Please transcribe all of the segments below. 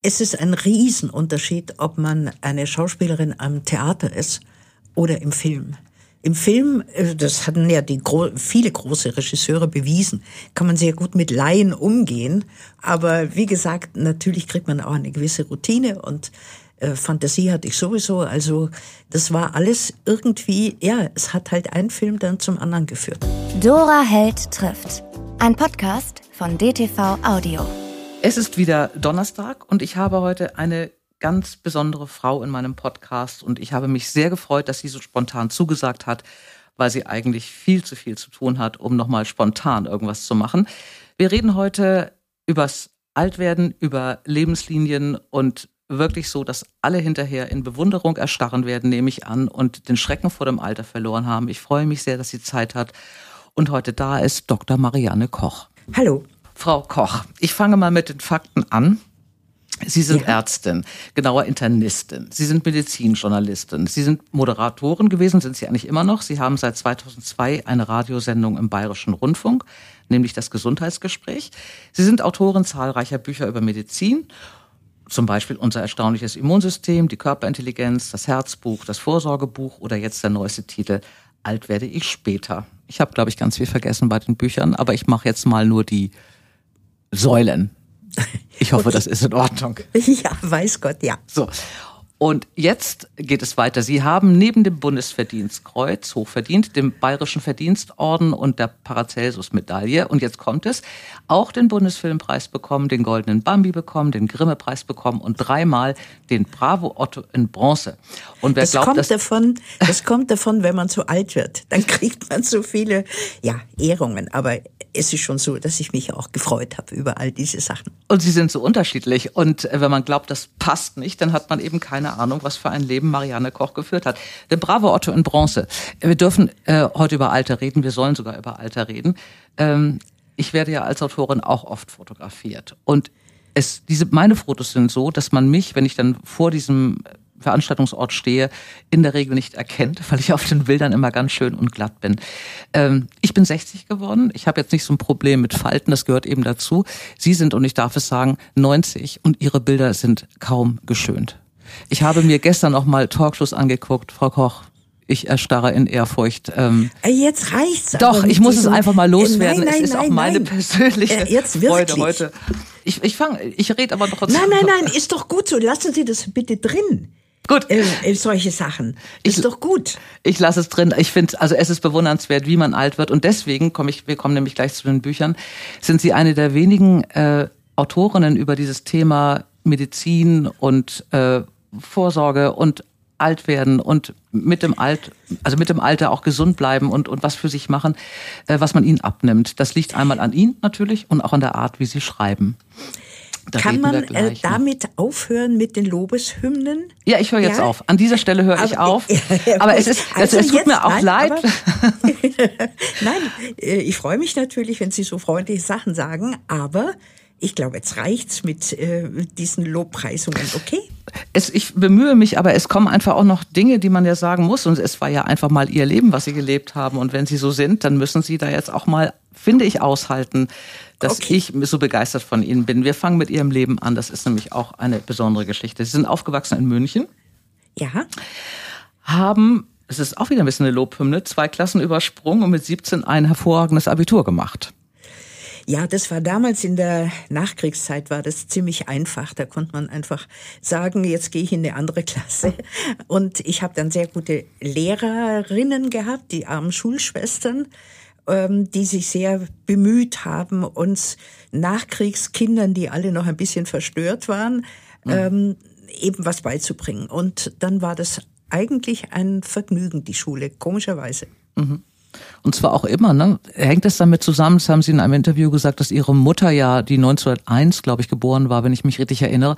Es ist ein Riesenunterschied, ob man eine Schauspielerin am Theater ist oder im Film. Im Film, äh, das hatten ja die gro viele große Regisseure bewiesen, kann man sehr gut mit Laien umgehen. Aber wie gesagt, natürlich kriegt man auch eine gewisse Routine und äh, Fantasie hatte ich sowieso. Also das war alles irgendwie, ja, es hat halt ein Film dann zum anderen geführt. Dora Held trifft. Ein Podcast von DTV Audio. Es ist wieder Donnerstag und ich habe heute eine ganz besondere Frau in meinem Podcast und ich habe mich sehr gefreut, dass sie so spontan zugesagt hat, weil sie eigentlich viel zu viel zu tun hat, um nochmal spontan irgendwas zu machen. Wir reden heute übers Altwerden, über Lebenslinien und wirklich so, dass alle hinterher in Bewunderung erstarren werden, nehme ich an, und den Schrecken vor dem Alter verloren haben. Ich freue mich sehr, dass sie Zeit hat. Und heute da ist Dr. Marianne Koch. Hallo. Frau Koch, ich fange mal mit den Fakten an. Sie sind ja. Ärztin, genauer Internistin. Sie sind Medizinjournalistin. Sie sind Moderatorin gewesen, sind Sie eigentlich immer noch. Sie haben seit 2002 eine Radiosendung im Bayerischen Rundfunk, nämlich das Gesundheitsgespräch. Sie sind Autorin zahlreicher Bücher über Medizin, zum Beispiel unser erstaunliches Immunsystem, die Körperintelligenz, das Herzbuch, das Vorsorgebuch oder jetzt der neueste Titel Alt werde ich später. Ich habe, glaube ich, ganz viel vergessen bei den Büchern, aber ich mache jetzt mal nur die Säulen. Ich hoffe, das ist in Ordnung. Ja, weiß Gott, ja. So. Und jetzt geht es weiter. Sie haben neben dem Bundesverdienstkreuz, hochverdient, dem Bayerischen Verdienstorden und der Paracelsus-Medaille, und jetzt kommt es, auch den Bundesfilmpreis bekommen, den Goldenen Bambi bekommen, den Grimme-Preis bekommen und dreimal den Bravo Otto in Bronze. Und wer das glaubt, kommt davon, das kommt davon, wenn man zu alt wird. Dann kriegt man so viele, ja, Ehrungen. Aber es ist schon so, dass ich mich auch gefreut habe über all diese Sachen. Und sie sind so unterschiedlich. Und äh, wenn man glaubt, das passt nicht, dann hat man eben keine keine Ahnung, was für ein Leben Marianne Koch geführt hat. Der brave Otto in Bronze. Wir dürfen äh, heute über Alter reden, wir sollen sogar über Alter reden. Ähm, ich werde ja als Autorin auch oft fotografiert. Und es, diese, meine Fotos sind so, dass man mich, wenn ich dann vor diesem Veranstaltungsort stehe, in der Regel nicht erkennt, weil ich auf den Bildern immer ganz schön und glatt bin. Ähm, ich bin 60 geworden. Ich habe jetzt nicht so ein Problem mit Falten, das gehört eben dazu. Sie sind, und ich darf es sagen, 90 und Ihre Bilder sind kaum geschönt. Ich habe mir gestern noch mal Talkshows angeguckt, Frau Koch. Ich erstarre in Ehrfurcht. Ähm, äh, jetzt reicht's. Doch, ich muss es einfach mal loswerden. Nein, nein, es ist nein, auch meine persönliche äh, jetzt Freude heute. Ich, ich fange, ich rede aber noch. Nein, nein, nein, ist doch gut so. Lassen Sie das bitte drin. Gut. Äh, äh, solche Sachen. Ist ich, doch gut. Ich lasse es drin. Ich finde, also es ist bewundernswert, wie man alt wird. Und deswegen komme ich, wir kommen nämlich gleich zu den Büchern, sind Sie eine der wenigen äh, Autorinnen über dieses Thema Medizin und äh, Vorsorge und alt werden und mit dem Alt, also mit dem Alter auch gesund bleiben und, und was für sich machen, äh, was man ihnen abnimmt. Das liegt einmal an ihnen natürlich und auch an der Art, wie sie schreiben. Da Kann man äh, damit aufhören mit den Lobeshymnen? Ja, ich höre jetzt ja? auf. An dieser Stelle höre ich auf. aber es ist, also, es, es tut mir auch nein, leid. Aber, nein, äh, ich freue mich natürlich, wenn Sie so freundliche Sachen sagen, aber ich glaube, jetzt reicht's mit äh, diesen Lobpreisungen, okay? Es, ich bemühe mich, aber es kommen einfach auch noch Dinge, die man ja sagen muss. Und es war ja einfach mal ihr Leben, was sie gelebt haben. Und wenn sie so sind, dann müssen sie da jetzt auch mal, finde ich, aushalten, dass okay. ich so begeistert von ihnen bin. Wir fangen mit ihrem Leben an. Das ist nämlich auch eine besondere Geschichte. Sie sind aufgewachsen in München. Ja. Haben, es ist auch wieder ein bisschen eine Lobhymne, zwei Klassen übersprungen und mit 17 ein hervorragendes Abitur gemacht. Ja, das war damals in der Nachkriegszeit war das ziemlich einfach. Da konnte man einfach sagen, jetzt gehe ich in eine andere Klasse. Und ich habe dann sehr gute Lehrerinnen gehabt, die armen Schulschwestern, ähm, die sich sehr bemüht haben, uns Nachkriegskindern, die alle noch ein bisschen verstört waren, mhm. ähm, eben was beizubringen. Und dann war das eigentlich ein Vergnügen, die Schule, komischerweise. Mhm. Und zwar auch immer, ne? Hängt es damit zusammen, das haben Sie in einem Interview gesagt, dass Ihre Mutter ja, die 1901, glaube ich, geboren war, wenn ich mich richtig erinnere,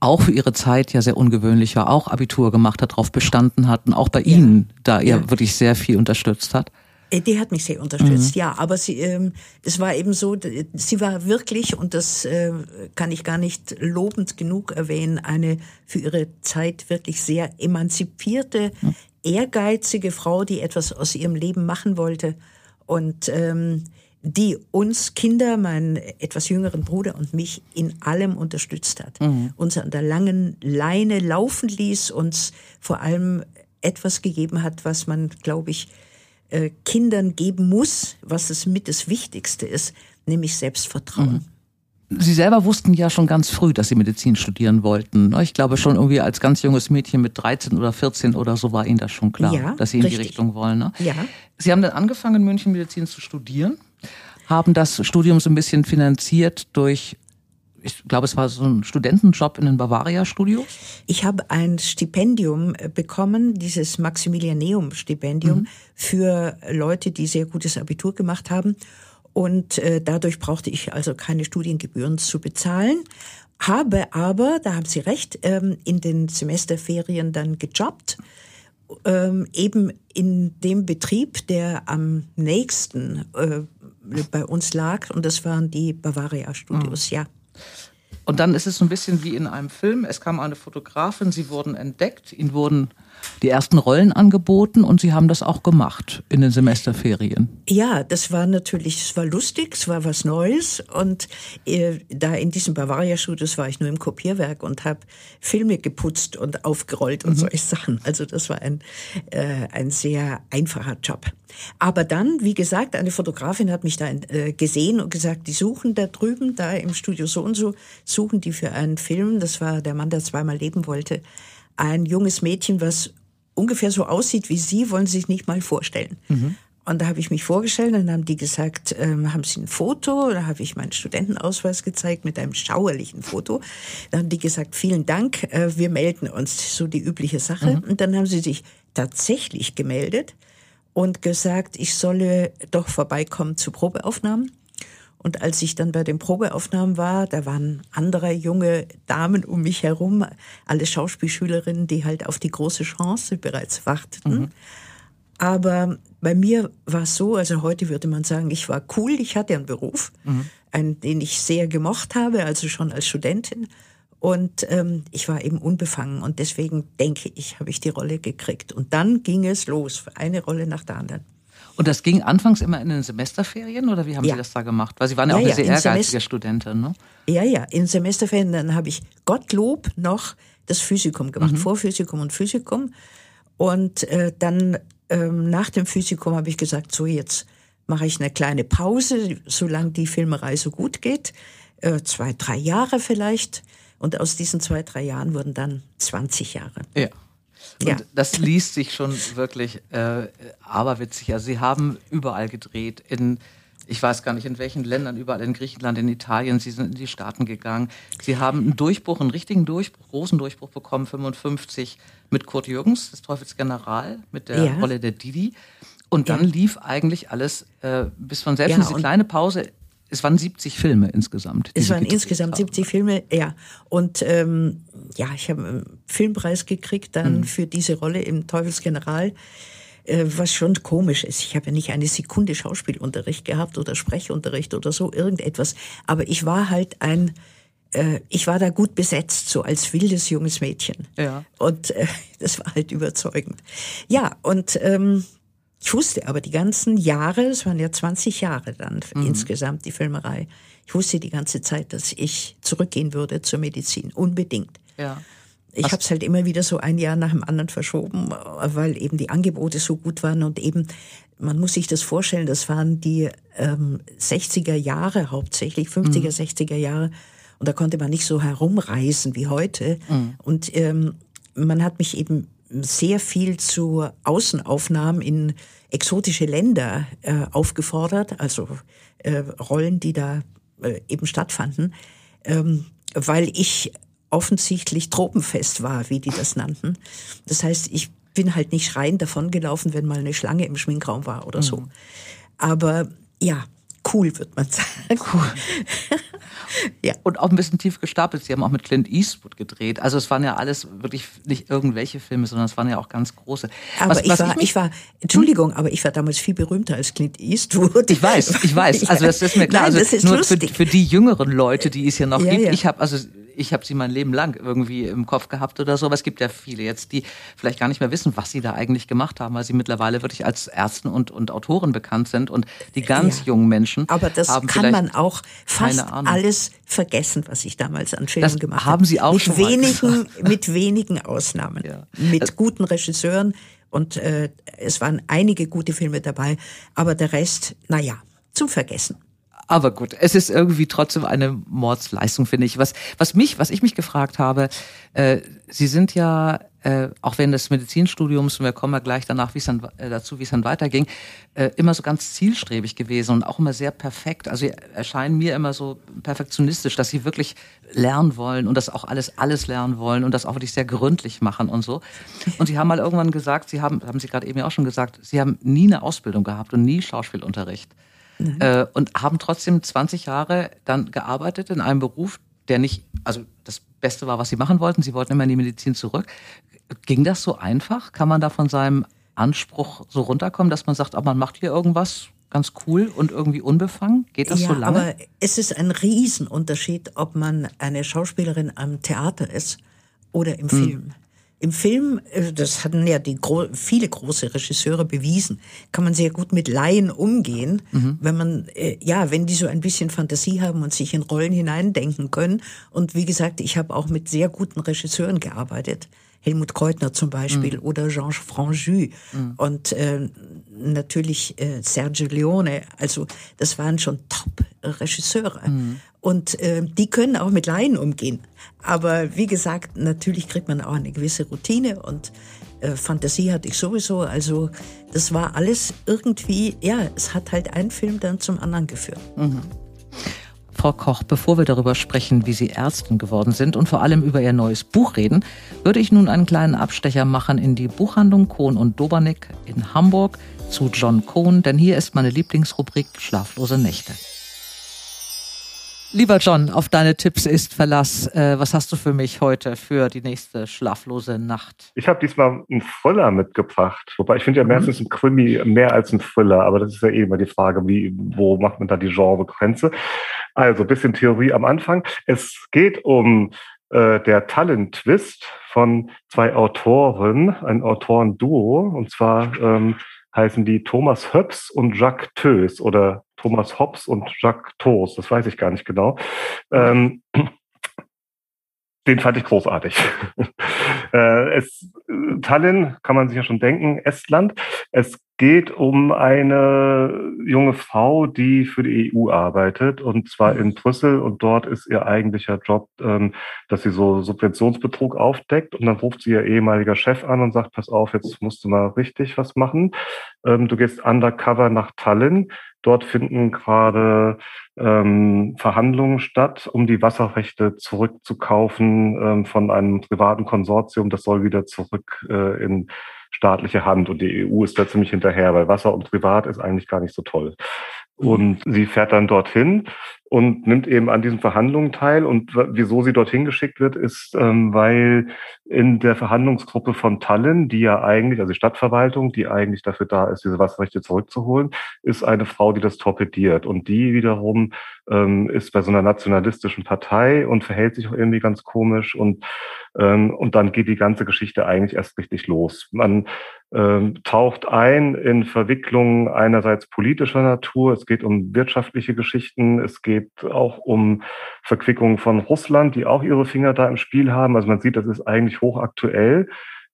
auch für ihre Zeit ja sehr ungewöhnlich war, auch Abitur gemacht hat, darauf bestanden hat und auch bei ja. Ihnen da ja. ihr wirklich sehr viel unterstützt hat. Äh, die hat mich sehr unterstützt, mhm. ja. Aber sie, ähm, es war eben so, sie war wirklich, und das äh, kann ich gar nicht lobend genug erwähnen, eine für ihre Zeit wirklich sehr emanzipierte, mhm ehrgeizige Frau, die etwas aus ihrem Leben machen wollte. Und ähm, die uns Kinder, meinen etwas jüngeren Bruder und mich in allem unterstützt hat. Mhm. Uns an der langen Leine laufen ließ, uns vor allem etwas gegeben hat, was man, glaube ich, äh, Kindern geben muss, was es mit das Wichtigste ist, nämlich Selbstvertrauen. Mhm. Sie selber wussten ja schon ganz früh, dass Sie Medizin studieren wollten. Ne? Ich glaube schon irgendwie als ganz junges Mädchen mit 13 oder 14 oder so war Ihnen das schon klar, ja, dass Sie in richtig. die Richtung wollen. Ne? Ja. Sie haben dann angefangen, in München Medizin zu studieren, haben das Studium so ein bisschen finanziert durch ich glaube, es war so ein Studentenjob in den Bavaria-Studios. Ich habe ein Stipendium äh, bekommen, dieses Maximilianeum-Stipendium mhm. für Leute, die sehr gutes Abitur gemacht haben. Und äh, dadurch brauchte ich also keine Studiengebühren zu bezahlen. Habe aber, da haben Sie recht, ähm, in den Semesterferien dann gejobbt. Ähm, eben in dem Betrieb, der am nächsten äh, bei uns lag. Und das waren die Bavaria Studios, mhm. ja. Und dann ist es so ein bisschen wie in einem Film. Es kam eine Fotografin, sie wurden entdeckt, ihnen wurden die ersten Rollen angeboten und Sie haben das auch gemacht in den Semesterferien. Ja, das war natürlich, es war lustig, es war was Neues und äh, da in diesem Bavaria-Studios war ich nur im Kopierwerk und habe Filme geputzt und aufgerollt und mhm. solche Sachen. Also das war ein, äh, ein sehr einfacher Job. Aber dann, wie gesagt, eine Fotografin hat mich da äh, gesehen und gesagt, die suchen da drüben, da im Studio so und so, suchen die für einen Film, das war der Mann, der zweimal leben wollte, ein junges Mädchen, was ungefähr so aussieht wie Sie, wollen Sie sich nicht mal vorstellen. Mhm. Und da habe ich mich vorgestellt, dann haben die gesagt, ähm, haben Sie ein Foto? Da habe ich meinen Studentenausweis gezeigt mit einem schauerlichen Foto. Dann haben die gesagt, vielen Dank, äh, wir melden uns, so die übliche Sache. Mhm. Und dann haben sie sich tatsächlich gemeldet und gesagt, ich solle doch vorbeikommen zu Probeaufnahmen. Und als ich dann bei den Probeaufnahmen war, da waren andere junge Damen um mich herum, alle Schauspielschülerinnen, die halt auf die große Chance bereits warteten. Mhm. Aber bei mir war es so, also heute würde man sagen, ich war cool, ich hatte einen Beruf, mhm. einen, den ich sehr gemocht habe, also schon als Studentin. Und ähm, ich war eben unbefangen und deswegen denke ich, habe ich die Rolle gekriegt. Und dann ging es los, eine Rolle nach der anderen. Und das ging anfangs immer in den Semesterferien oder wie haben ja. Sie das da gemacht? Weil Sie waren ja, ja auch eine sehr ehrgeizige Semester Studentin, ne? Ja, ja, in Semesterferien, dann habe ich Gottlob noch das Physikum gemacht, mhm. Vorphysikum und Physikum. Und äh, dann ähm, nach dem Physikum habe ich gesagt, so jetzt mache ich eine kleine Pause, solange die Filmerei so gut geht. Äh, zwei, drei Jahre vielleicht. Und aus diesen zwei, drei Jahren wurden dann 20 Jahre. Ja. Und ja. das liest sich schon wirklich äh, aberwitzig. Also sie haben überall gedreht, in ich weiß gar nicht in welchen Ländern, überall in Griechenland, in Italien, sie sind in die Staaten gegangen. Sie haben einen Durchbruch, einen richtigen Durchbruch, großen Durchbruch bekommen, 55 mit Kurt Jürgens, des Teufels General, mit der ja. Rolle der Didi. Und dann ja. lief eigentlich alles äh, bis von selbst ja, diese kleine Pause es waren 70 Filme insgesamt. Es waren insgesamt 70 Filme, ja. Und ähm, ja, ich habe einen Filmpreis gekriegt dann mhm. für diese Rolle im Teufelsgeneral, äh, was schon komisch ist. Ich habe ja nicht eine Sekunde Schauspielunterricht gehabt oder Sprechunterricht oder so, irgendetwas. Aber ich war halt ein äh, ich war da gut besetzt, so als wildes junges Mädchen. Ja. Und äh, das war halt überzeugend. Ja, und ähm, ich wusste aber die ganzen Jahre, es waren ja 20 Jahre dann mhm. insgesamt die Filmerei, ich wusste die ganze Zeit, dass ich zurückgehen würde zur Medizin, unbedingt. Ja. Ich habe es halt immer wieder so ein Jahr nach dem anderen verschoben, weil eben die Angebote so gut waren und eben, man muss sich das vorstellen, das waren die ähm, 60er Jahre hauptsächlich, 50er, mhm. 60er Jahre und da konnte man nicht so herumreisen wie heute. Mhm. Und ähm, man hat mich eben sehr viel zu Außenaufnahmen in exotische Länder äh, aufgefordert, also äh, Rollen, die da äh, eben stattfanden, ähm, weil ich offensichtlich tropenfest war, wie die das nannten. Das heißt, ich bin halt nicht schreiend davongelaufen, wenn mal eine Schlange im Schminkraum war oder so. Mhm. Aber ja, cool, wird man sagen. Cool. ja. Und auch ein bisschen tief gestapelt. Sie haben auch mit Clint Eastwood gedreht. Also es waren ja alles wirklich nicht irgendwelche Filme, sondern es waren ja auch ganz große. Aber was, ich, was war, ich, ich, war, Entschuldigung, aber ich war damals viel berühmter als Clint Eastwood. Ich weiß, ich weiß. Also das ist mir klar. Nein, also nur für, für, die jüngeren Leute, die es hier noch ja, gibt. Ja. Ich habe also ich habe sie mein Leben lang irgendwie im Kopf gehabt oder so, aber es gibt ja viele jetzt, die vielleicht gar nicht mehr wissen, was sie da eigentlich gemacht haben, weil sie mittlerweile wirklich als Ärzten und, und Autoren bekannt sind und die ganz ja, jungen Menschen. Aber das kann man auch fast alles vergessen, was ich damals an Filmen das gemacht habe. Haben Sie auch mit schon wenigen, mit wenigen Ausnahmen, ja. mit guten Regisseuren und äh, es waren einige gute Filme dabei, aber der Rest, naja, zum Vergessen. Aber gut, es ist irgendwie trotzdem eine Mordsleistung, finde ich. Was, was mich, was ich mich gefragt habe, äh, Sie sind ja äh, auch während des Medizinstudiums, und wir kommen ja gleich danach wie es dann, äh, dazu, wie es dann weiterging, äh, immer so ganz zielstrebig gewesen und auch immer sehr perfekt. Also erscheinen mir immer so perfektionistisch, dass sie wirklich lernen wollen und das auch alles, alles lernen wollen und das auch wirklich sehr gründlich machen und so. Und sie haben mal irgendwann gesagt, sie haben, haben Sie gerade eben auch schon gesagt, sie haben nie eine Ausbildung gehabt und nie Schauspielunterricht. Mhm. Äh, und haben trotzdem 20 Jahre dann gearbeitet in einem Beruf, der nicht, also das Beste war, was sie machen wollten. Sie wollten immer in die Medizin zurück. Ging das so einfach? Kann man da von seinem Anspruch so runterkommen, dass man sagt, oh, man macht hier irgendwas ganz cool und irgendwie unbefangen? Geht das ja, so lange? Aber es ist ein Riesenunterschied, ob man eine Schauspielerin am Theater ist oder im hm. Film. Im Film, äh, das hatten ja die viele große Regisseure bewiesen, kann man sehr gut mit Laien umgehen, mhm. wenn man äh, ja, wenn die so ein bisschen Fantasie haben und sich in Rollen hineindenken können. Und wie gesagt, ich habe auch mit sehr guten Regisseuren gearbeitet. Helmut Kreutner zum Beispiel mhm. oder Georges Franju mhm. und äh, natürlich äh, Sergio Leone. Also das waren schon Top-Regisseure. Mhm. Und äh, die können auch mit Laien umgehen. Aber wie gesagt, natürlich kriegt man auch eine gewisse Routine und äh, Fantasie hatte ich sowieso. Also das war alles irgendwie, ja, es hat halt ein Film dann zum anderen geführt. Frau Koch, bevor wir darüber sprechen, wie Sie Ärztin geworden sind und vor allem über Ihr neues Buch reden, würde ich nun einen kleinen Abstecher machen in die Buchhandlung Kohn und Dobernick in Hamburg zu John Cohn, denn hier ist meine Lieblingsrubrik Schlaflose Nächte. Lieber John, auf deine Tipps ist Verlass. Äh, was hast du für mich heute für die nächste schlaflose Nacht? Ich habe diesmal einen Thriller mitgebracht. Wobei ich finde ja mhm. meistens ein Krimi mehr als ein Thriller, aber das ist ja eh immer die Frage, wie, wo macht man da die Genregrenze? Also bisschen Theorie am Anfang. Es geht um äh, der Talent-Twist von zwei Autoren, ein Autorenduo, und zwar ähm, heißen die Thomas Höps und Jacques Tös oder Thomas Hobbs und Jacques Toos, das weiß ich gar nicht genau. Ähm, den fand ich großartig. äh, es, Tallinn kann man sich ja schon denken, Estland. Es geht um eine junge Frau, die für die EU arbeitet und zwar in Brüssel und dort ist ihr eigentlicher Job, ähm, dass sie so Subventionsbetrug aufdeckt und dann ruft sie ihr ehemaliger Chef an und sagt, pass auf, jetzt musst du mal richtig was machen. Ähm, du gehst undercover nach Tallinn. Dort finden gerade ähm, Verhandlungen statt, um die Wasserrechte zurückzukaufen von einem privaten Konsortium. Das soll wieder zurück äh, in staatliche Hand und die EU ist da ziemlich hinterher, weil Wasser und Privat ist eigentlich gar nicht so toll. Mhm. Und sie fährt dann dorthin und nimmt eben an diesen Verhandlungen teil. Und wieso sie dorthin geschickt wird, ist, ähm, weil in der Verhandlungsgruppe von Tallinn, die ja eigentlich, also die Stadtverwaltung, die eigentlich dafür da ist, diese Wasserrechte zurückzuholen, ist eine Frau, die das torpediert. Und die wiederum ähm, ist bei so einer nationalistischen Partei und verhält sich auch irgendwie ganz komisch. Und, ähm, und dann geht die ganze Geschichte eigentlich erst richtig los. Man ähm, taucht ein in Verwicklungen einerseits politischer Natur, es geht um wirtschaftliche Geschichten, es geht auch um Verquickungen von Russland, die auch ihre Finger da im Spiel haben. Also man sieht, das ist eigentlich hochaktuell.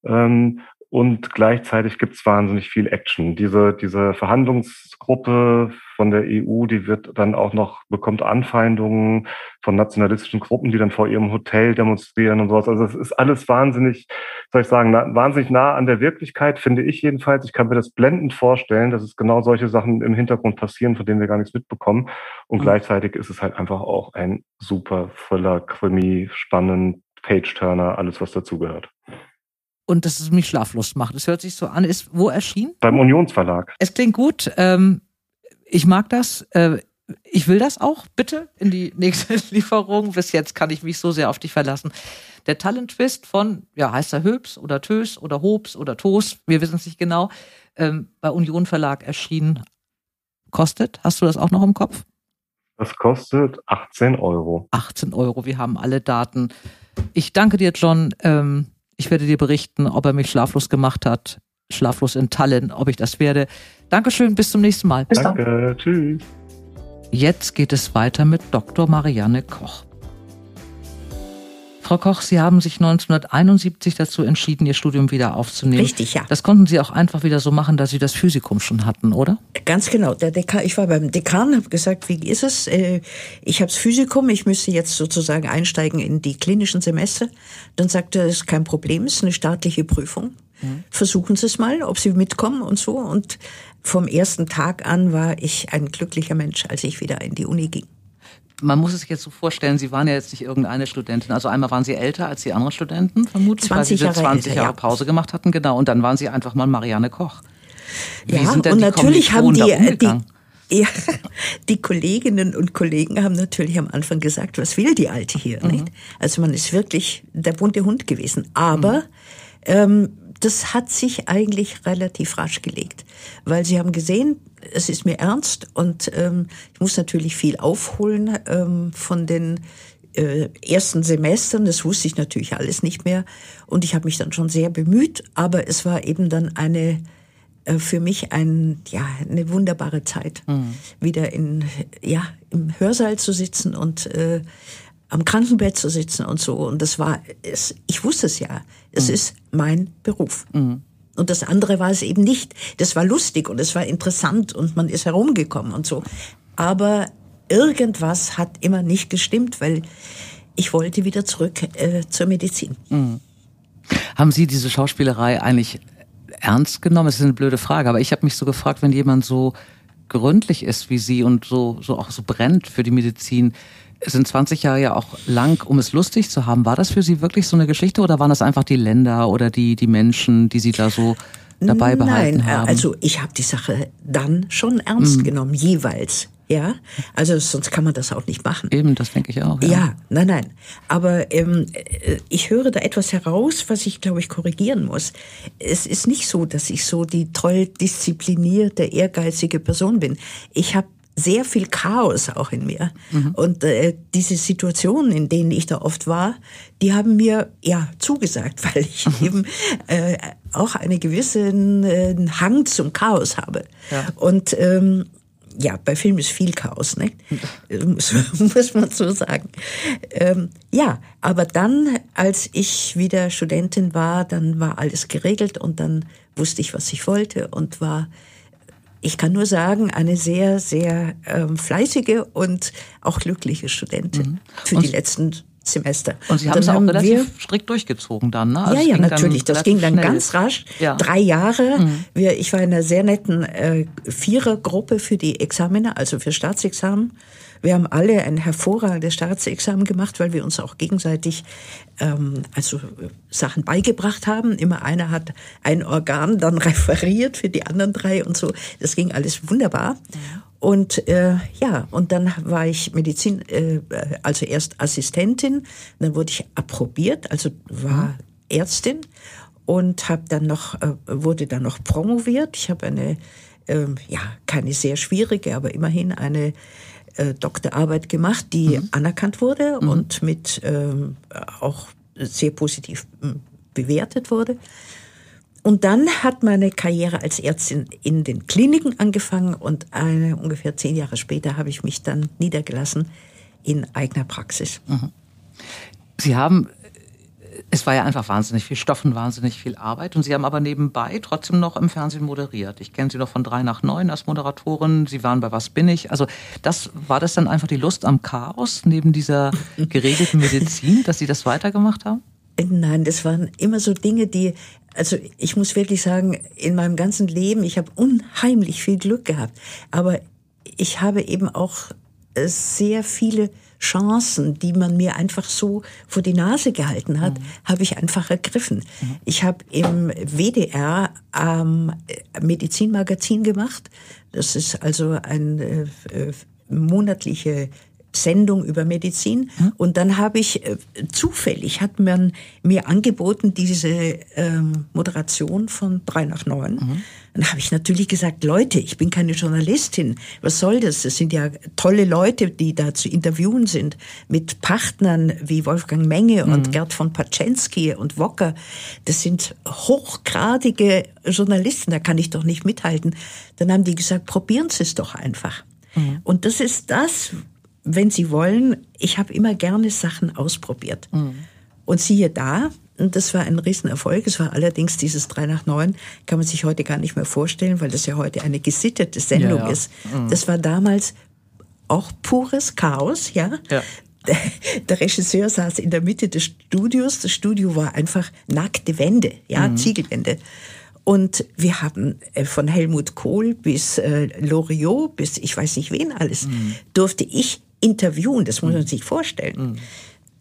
Ähm, und gleichzeitig gibt es wahnsinnig viel Action. Diese, diese Verhandlungsgruppe von der EU, die wird dann auch noch, bekommt Anfeindungen von nationalistischen Gruppen, die dann vor ihrem Hotel demonstrieren und sowas. Also es ist alles wahnsinnig, soll ich sagen, wahnsinnig nah an der Wirklichkeit, finde ich jedenfalls. Ich kann mir das blendend vorstellen, dass es genau solche Sachen im Hintergrund passieren, von denen wir gar nichts mitbekommen. Und mhm. gleichzeitig ist es halt einfach auch ein super Thriller, Krimi, spannend, Page-Turner, alles, was dazugehört und dass es mich schlaflos macht. Es hört sich so an. Ist wo erschienen? Beim Unionsverlag. Es klingt gut. Ähm, ich mag das. Äh, ich will das auch, bitte, in die nächste Lieferung. Bis jetzt kann ich mich so sehr auf dich verlassen. Der Talent Twist von, ja, heißt er Höps oder Tös oder Hops oder Tos, wir wissen es nicht genau, ähm, bei Union Verlag erschienen. Kostet? Hast du das auch noch im Kopf? Das kostet 18 Euro. 18 Euro, wir haben alle Daten. Ich danke dir, John. Ähm, ich werde dir berichten, ob er mich schlaflos gemacht hat. Schlaflos in Tallinn, ob ich das werde. Dankeschön, bis zum nächsten Mal. Bis Danke, dann. tschüss. Jetzt geht es weiter mit Dr. Marianne Koch. Frau Koch, Sie haben sich 1971 dazu entschieden, Ihr Studium wieder aufzunehmen. Richtig, ja. Das konnten Sie auch einfach wieder so machen, dass Sie das Physikum schon hatten, oder? Ganz genau. Der Dekan, ich war beim Dekan, habe gesagt, wie ist es? Äh, ich habe das Physikum, ich müsste jetzt sozusagen einsteigen in die klinischen Semester. Dann sagte er, das ist kein Problem, es ist eine staatliche Prüfung. Mhm. Versuchen Sie es mal, ob Sie mitkommen und so. Und vom ersten Tag an war ich ein glücklicher Mensch, als ich wieder in die Uni ging man muss es sich jetzt so vorstellen, Sie waren ja jetzt nicht irgendeine Studentin. Also einmal waren Sie älter als die anderen Studenten, vermutlich, 20 weil Sie Jahre 20 älter, Jahre ja. Pause gemacht hatten, genau. Und dann waren Sie einfach mal Marianne Koch. Wie ja, und natürlich haben die, die, ja, die Kolleginnen und Kollegen haben natürlich am Anfang gesagt, was will die Alte hier? Mhm. Nicht? Also man ist wirklich der bunte Hund gewesen. Aber mhm. ähm, das hat sich eigentlich relativ rasch gelegt, weil sie haben gesehen, es ist mir ernst und ähm, ich muss natürlich viel aufholen ähm, von den äh, ersten Semestern. Das wusste ich natürlich alles nicht mehr und ich habe mich dann schon sehr bemüht, aber es war eben dann eine äh, für mich ein ja eine wunderbare Zeit, mhm. wieder in ja im Hörsaal zu sitzen und äh, am Krankenbett zu sitzen und so. Und das war, es, ich wusste es ja, es mhm. ist mein Beruf. Mhm. Und das andere war es eben nicht. Das war lustig und es war interessant und man ist herumgekommen und so. Aber irgendwas hat immer nicht gestimmt, weil ich wollte wieder zurück äh, zur Medizin. Mhm. Haben Sie diese Schauspielerei eigentlich ernst genommen? Das ist eine blöde Frage, aber ich habe mich so gefragt, wenn jemand so gründlich ist wie Sie und so, so auch so brennt für die Medizin, sind 20 Jahre ja auch lang, um es lustig zu haben. War das für Sie wirklich so eine Geschichte oder waren das einfach die Länder oder die, die Menschen, die Sie da so dabei behalten Nein, haben? also ich habe die Sache dann schon ernst mhm. genommen, jeweils. Ja, also sonst kann man das auch nicht machen. Eben, das denke ich auch. Ja, ja nein, nein. Aber ähm, ich höre da etwas heraus, was ich, glaube ich, korrigieren muss. Es ist nicht so, dass ich so die toll disziplinierte, ehrgeizige Person bin. Ich habe sehr viel Chaos auch in mir. Mhm. Und äh, diese Situationen, in denen ich da oft war, die haben mir ja zugesagt, weil ich mhm. eben äh, auch einen gewissen äh, Hang zum Chaos habe. Ja. Und ähm, ja, bei Film ist viel Chaos, ne? muss, muss man so sagen. Ähm, ja, aber dann, als ich wieder Studentin war, dann war alles geregelt und dann wusste ich, was ich wollte und war ich kann nur sagen, eine sehr, sehr ähm, fleißige und auch glückliche Studentin mhm. für und die letzten Semester. Und Sie haben es auch relativ wir, strikt durchgezogen dann, ne? Also ja, ja, natürlich. Das ging dann schnell. ganz rasch. Ja. Drei Jahre. Mhm. Wir, ich war in einer sehr netten äh, Vierergruppe für die Examiner, also für Staatsexamen. Wir haben alle ein hervorragendes Staatsexamen gemacht, weil wir uns auch gegenseitig ähm, also Sachen beigebracht haben. Immer einer hat ein Organ dann referiert für die anderen drei und so. Das ging alles wunderbar. Und äh, ja, und dann war ich Medizin, äh, also erst Assistentin, dann wurde ich approbiert, also war mhm. Ärztin und habe dann noch äh, wurde dann noch promoviert. Ich habe eine äh, ja keine sehr schwierige, aber immerhin eine äh, Doktorarbeit gemacht, die mhm. anerkannt wurde mhm. und mit ähm, auch sehr positiv hm, bewertet wurde. Und dann hat meine Karriere als Ärztin in den Kliniken angefangen und eine, ungefähr zehn Jahre später habe ich mich dann niedergelassen in eigener Praxis. Mhm. Sie haben es war ja einfach wahnsinnig viel Stoff und wahnsinnig viel Arbeit. Und Sie haben aber nebenbei trotzdem noch im Fernsehen moderiert. Ich kenne Sie noch von drei nach neun als Moderatorin. Sie waren bei Was bin ich? Also das war das dann einfach die Lust am Chaos neben dieser geregelten Medizin, dass Sie das weitergemacht haben? Nein, das waren immer so Dinge, die, also ich muss wirklich sagen, in meinem ganzen Leben, ich habe unheimlich viel Glück gehabt. Aber ich habe eben auch sehr viele Chancen, die man mir einfach so vor die Nase gehalten hat, mhm. habe ich einfach ergriffen. Mhm. Ich habe im WDR ähm, Medizinmagazin gemacht. Das ist also eine äh, monatliche Sendung über Medizin. Hm? Und dann habe ich äh, zufällig hat man mir angeboten diese ähm, Moderation von drei nach neun. Mhm. Dann habe ich natürlich gesagt, Leute, ich bin keine Journalistin. Was soll das? Das sind ja tolle Leute, die da zu interviewen sind. Mit Partnern wie Wolfgang Menge und mhm. Gerd von Paczensky und Wocker. Das sind hochgradige Journalisten, da kann ich doch nicht mithalten. Dann haben die gesagt, probieren Sie es doch einfach. Mhm. Und das ist das, wenn Sie wollen, ich habe immer gerne Sachen ausprobiert. Mhm. Und siehe da, und das war ein Riesenerfolg. Es war allerdings dieses 3 nach 9, kann man sich heute gar nicht mehr vorstellen, weil das ja heute eine gesittete Sendung ja, ja. ist. Mhm. Das war damals auch pures Chaos, ja. ja. Der, der, Regisseur saß in der Mitte des Studios. Das Studio war einfach nackte Wände, ja, mhm. Ziegelwände. Und wir haben äh, von Helmut Kohl bis äh, Loriot, bis ich weiß nicht wen alles, mhm. durfte ich interviewen. Das muss man mhm. sich vorstellen. Mhm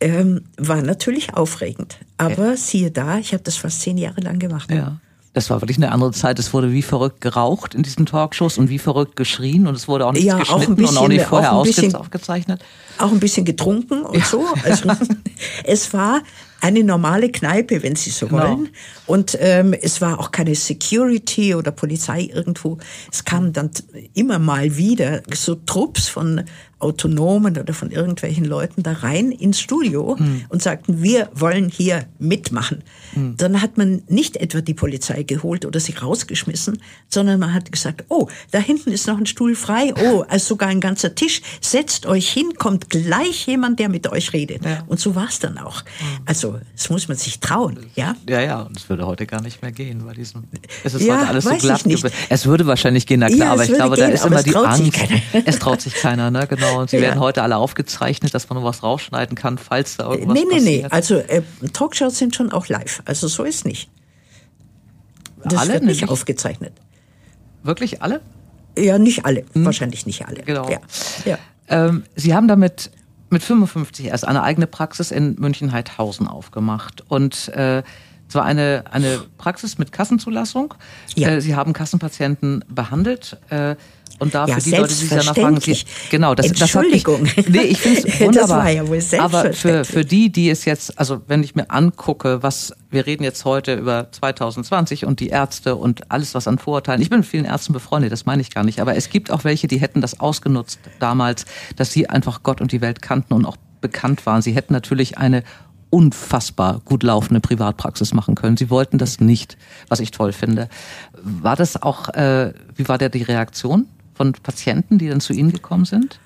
ähm, war natürlich aufregend. Aber ja. siehe da, ich habe das fast zehn Jahre lang gemacht. Ja. Das war wirklich eine andere Zeit. Es wurde wie verrückt geraucht in diesen Talkshows und wie verrückt geschrien und es wurde auch nicht ja, geschnitten auch bisschen, und auch nicht vorher auch bisschen, aufgezeichnet. Auch ein bisschen getrunken und so. Also, es war eine normale Kneipe, wenn Sie so genau. wollen. Und ähm, es war auch keine Security oder Polizei irgendwo. Es kamen dann immer mal wieder so Trupps von Autonomen oder von irgendwelchen Leuten da rein ins Studio mhm. und sagten, wir wollen hier mitmachen. Mhm. Dann hat man nicht etwa die Polizei geholt oder sie rausgeschmissen, sondern man hat gesagt, oh, da hinten ist noch ein Stuhl frei, oh, also sogar ein ganzer Tisch, setzt euch hin, kommt gleich jemand, der mit euch redet. Ja. Und so war es dann auch. Mhm. Also, das muss man sich trauen, ja? Ja, ja, und es würde heute gar nicht mehr gehen bei diesem, es ist ja, heute alles so glatt. Es würde wahrscheinlich gehen, na klar, ja, aber ich glaube, gehen, da ist immer die Angst. Es traut sich keiner, ne, genau. Und sie ja. werden heute alle aufgezeichnet, dass man noch was rausschneiden kann, falls da irgendwas nee, nee, passiert. Nee, nee, also äh, Talkshows sind schon auch live, also so ist nicht. Das alle? wird nicht aufgezeichnet. Wirklich alle? Ja, nicht alle, hm. wahrscheinlich nicht alle. Genau. Ja. Ja. Ähm, Sie haben damit mit 55 erst eine eigene Praxis in München-Heidhausen aufgemacht und äh, zwar eine, eine Praxis mit Kassenzulassung. Ja. Äh, Sie haben Kassenpatienten behandelt. Äh, und da ja, für die Leute, die sich danach fragen, genau, das, Entschuldigung. Das ich, nee, ich finde es wunderbar. Das war ja wohl Aber für, für die, die es jetzt, also wenn ich mir angucke, was, wir reden jetzt heute über 2020 und die Ärzte und alles, was an Vorurteilen, ich bin mit vielen Ärzten befreundet, das meine ich gar nicht, aber es gibt auch welche, die hätten das ausgenutzt damals, dass sie einfach Gott und die Welt kannten und auch bekannt waren. Sie hätten natürlich eine unfassbar gut laufende Privatpraxis machen können. Sie wollten das nicht, was ich toll finde. War das auch, äh, wie war der die Reaktion? Von Patienten, die dann zu Ihnen gekommen sind?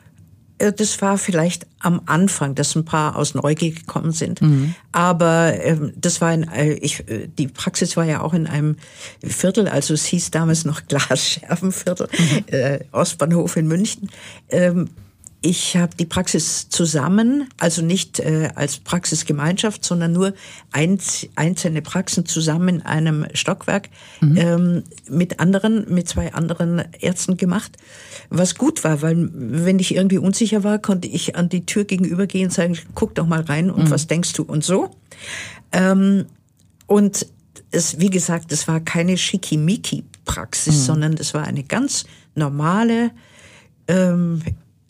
Äh, das war vielleicht am Anfang, dass ein paar aus Neugier gekommen sind. Mhm. Aber ähm, das war in, äh, ich, äh, die Praxis war ja auch in einem Viertel, also es hieß damals noch Glasscherbenviertel, mhm. äh, Ostbahnhof in München. Ähm, ich habe die Praxis zusammen, also nicht äh, als Praxisgemeinschaft, sondern nur einz einzelne Praxen zusammen in einem Stockwerk mhm. ähm, mit anderen, mit zwei anderen Ärzten gemacht. Was gut war, weil wenn ich irgendwie unsicher war, konnte ich an die Tür gegenüber gehen und sagen, guck doch mal rein und mhm. was denkst du und so. Ähm, und es, wie gesagt, es war keine Schickimicki-Praxis, mhm. sondern es war eine ganz normale ähm,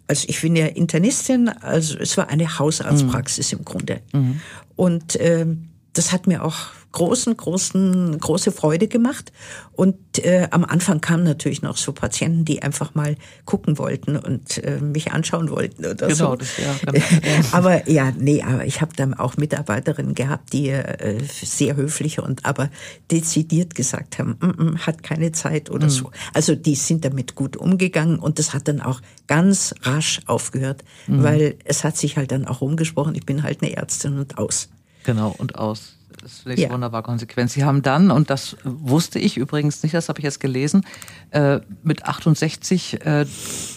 also ich bin ja Internistin, also es war eine Hausarztpraxis mhm. im Grunde. Mhm. Und ähm, das hat mir auch großen, großen, große Freude gemacht. Und äh, am Anfang kamen natürlich noch so Patienten, die einfach mal gucken wollten und äh, mich anschauen wollten oder genau, so. Das, ja, genau. aber ja, nee, aber ich habe dann auch Mitarbeiterinnen gehabt, die äh, sehr höflich und aber dezidiert gesagt haben, mm -mm, hat keine Zeit oder mhm. so. Also die sind damit gut umgegangen und das hat dann auch ganz rasch aufgehört, mhm. weil es hat sich halt dann auch rumgesprochen, ich bin halt eine Ärztin und aus. Genau, und aus. Das ich ja. wunderbar konsequent. Sie haben dann, und das wusste ich übrigens nicht, das habe ich jetzt gelesen, äh, mit 68 äh,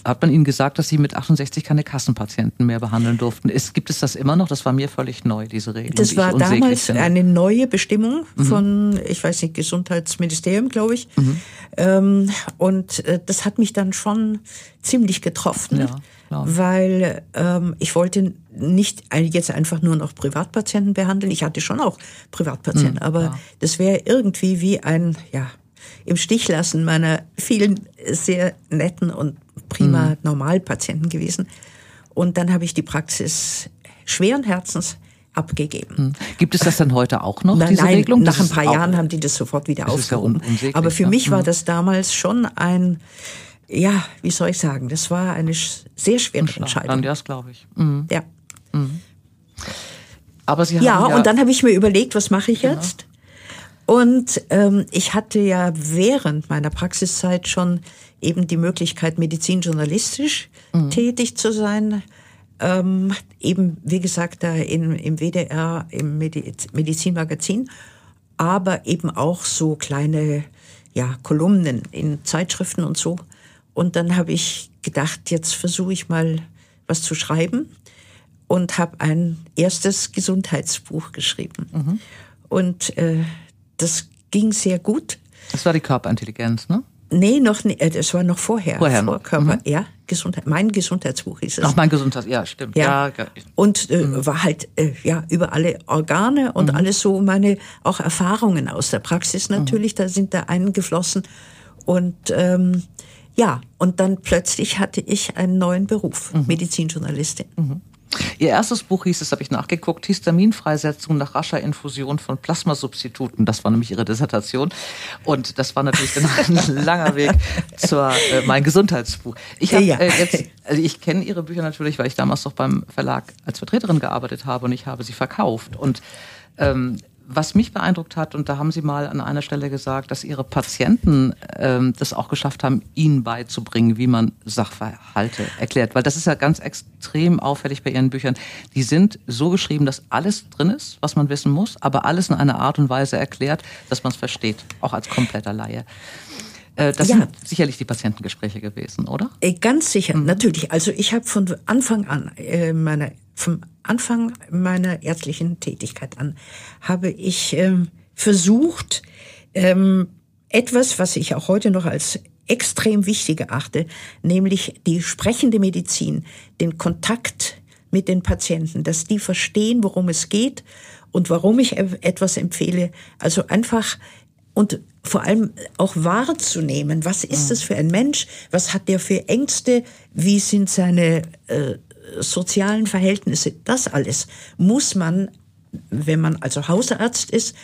hat man Ihnen gesagt, dass Sie mit 68 keine Kassenpatienten mehr behandeln durften. Ist, gibt es das immer noch? Das war mir völlig neu, diese Regel. Das war damals finde. eine neue Bestimmung mhm. von, ich weiß nicht, Gesundheitsministerium, glaube ich. Mhm. Ähm, und äh, das hat mich dann schon ziemlich getroffen. Ja weil ähm, ich wollte nicht jetzt einfach nur noch Privatpatienten behandeln. Ich hatte schon auch Privatpatienten, mhm, aber ja. das wäre irgendwie wie ein, ja, im Stich lassen meiner vielen sehr netten und prima mhm. Normalpatienten gewesen. Und dann habe ich die Praxis schweren Herzens abgegeben. Hm. Gibt es das dann heute auch noch, nein, diese nein, Regelung? Nach ein paar Jahren haben die das sofort wieder das aufgehoben. Ja Aber für mich war hm. das damals schon ein, ja, wie soll ich sagen, das war eine sehr schwere Entscheidung. Dann das glaube ich. Mhm. Ja. Mhm. Aber Sie haben ja, ja und dann habe ich mir überlegt, was mache ich genau. jetzt? Und ähm, ich hatte ja während meiner Praxiszeit schon eben die Möglichkeit, medizinjournalistisch mhm. tätig zu sein. Ähm, eben, wie gesagt, da in, im WDR, im Mediz Medizinmagazin, aber eben auch so kleine ja, Kolumnen in Zeitschriften und so. Und dann habe ich gedacht, jetzt versuche ich mal was zu schreiben und habe ein erstes Gesundheitsbuch geschrieben. Mhm. Und äh, das ging sehr gut. Das war die Körperintelligenz, ne? Nee, noch nicht. Äh, das war noch vorher. Vorher vor Körper, mhm. ja. Gesundheit, mein Gesundheitsbuch ist es. Ach, mein Gesundheits, ja, stimmt. Ja. ja. Und äh, mhm. war halt äh, ja über alle Organe und mhm. alles so meine auch Erfahrungen aus der Praxis mhm. natürlich, da sind da eingeflossen. Und ähm, ja, und dann plötzlich hatte ich einen neuen Beruf, mhm. Medizinjournalistin. Mhm. Ihr erstes Buch hieß, das habe ich nachgeguckt, Histaminfreisetzung nach rascher Infusion von Plasmasubstituten. Das war nämlich Ihre Dissertation. Und das war natürlich ein langer Weg zur äh, mein Gesundheitsbuch. Ich habe äh, jetzt, also ich kenne Ihre Bücher natürlich, weil ich damals noch beim Verlag als Vertreterin gearbeitet habe und ich habe sie verkauft. Und ähm, was mich beeindruckt hat, und da haben Sie mal an einer Stelle gesagt, dass Ihre Patienten ähm, das auch geschafft haben, Ihnen beizubringen, wie man Sachverhalte erklärt. Weil das ist ja ganz extrem auffällig bei Ihren Büchern. Die sind so geschrieben, dass alles drin ist, was man wissen muss, aber alles in einer Art und Weise erklärt, dass man es versteht, auch als kompletter Laie. Äh, das ja. sind sicherlich die Patientengespräche gewesen, oder? Äh, ganz sicher, mhm. natürlich. Also ich habe von Anfang an äh, meiner vom Anfang meiner ärztlichen Tätigkeit an habe ich ähm, versucht, ähm, etwas, was ich auch heute noch als extrem wichtig erachte, nämlich die sprechende Medizin, den Kontakt mit den Patienten, dass die verstehen, worum es geht und warum ich etwas empfehle. Also einfach und vor allem auch wahrzunehmen, was ist das für ein Mensch, was hat der für Ängste, wie sind seine äh, sozialen Verhältnisse, das alles muss man, wenn man also Hausarzt ist,